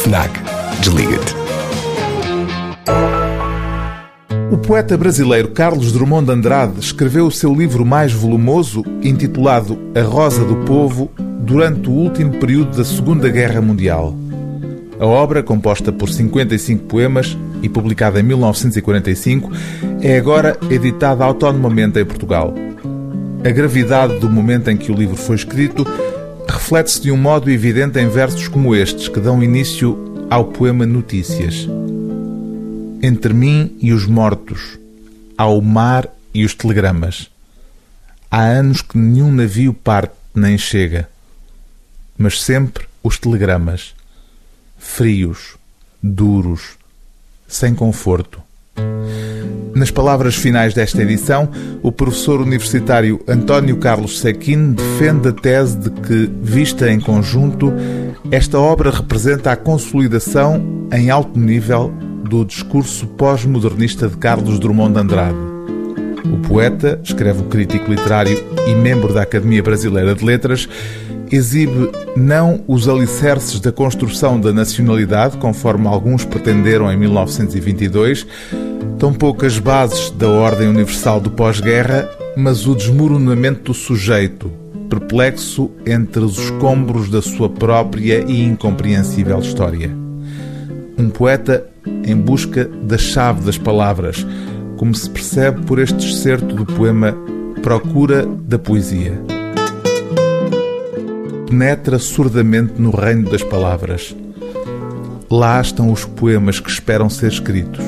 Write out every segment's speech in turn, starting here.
FNAC. Desliga-te. O poeta brasileiro Carlos Drummond de Andrade escreveu o seu livro mais volumoso, intitulado A Rosa do Povo, durante o último período da Segunda Guerra Mundial. A obra, composta por 55 poemas e publicada em 1945, é agora editada autonomamente em Portugal. A gravidade do momento em que o livro foi escrito reflete-se de um modo evidente em versos como estes, que dão início ao poema Notícias. Entre mim e os mortos, há o mar e os telegramas. Há anos que nenhum navio parte nem chega, mas sempre os telegramas, frios, duros, sem conforto. Nas palavras finais desta edição, o professor universitário António Carlos Sequin defende a tese de que, vista em conjunto, esta obra representa a consolidação em alto nível do discurso pós-modernista de Carlos Drummond de Andrade. O poeta, escreve o crítico literário e membro da Academia Brasileira de Letras, exibe não os alicerces da construção da nacionalidade, conforme alguns pretenderam em 1922, tampouco as bases da ordem universal do pós-guerra, mas o desmoronamento do sujeito, perplexo entre os escombros da sua própria e incompreensível história. Um poeta em busca da chave das palavras, como se percebe por este excerto do poema Procura da Poesia penetra surdamente no reino das palavras. Lá estão os poemas que esperam ser escritos.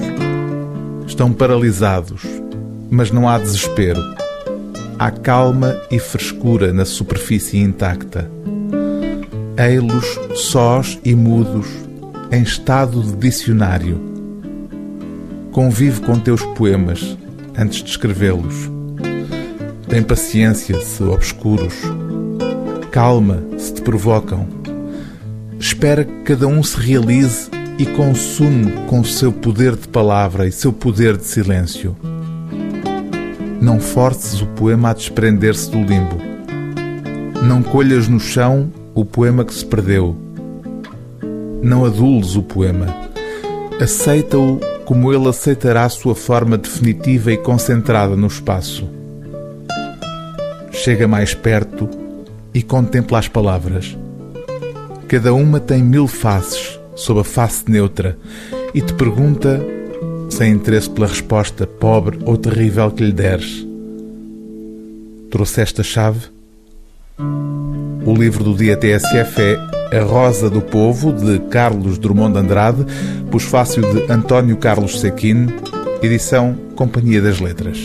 Estão paralisados, mas não há desespero. Há calma e frescura na superfície intacta. Ei-los sós e mudos, em estado de dicionário. Convive com teus poemas antes de escrevê-los. Tem paciência se obscuros calma se te provocam. Espera que cada um se realize e consume com seu poder de palavra e seu poder de silêncio. Não forces o poema a desprender-se do limbo. Não colhas no chão o poema que se perdeu. Não adules o poema. Aceita-o como ele aceitará sua forma definitiva e concentrada no espaço. Chega mais perto e contempla as palavras. Cada uma tem mil faces sob a face neutra e te pergunta, sem interesse pela resposta pobre ou terrível que lhe deres: Trouxeste a chave? O livro do dia TSF é A Rosa do Povo, de Carlos Drummond de Andrade, pós-fácil de António Carlos Sequin, edição Companhia das Letras.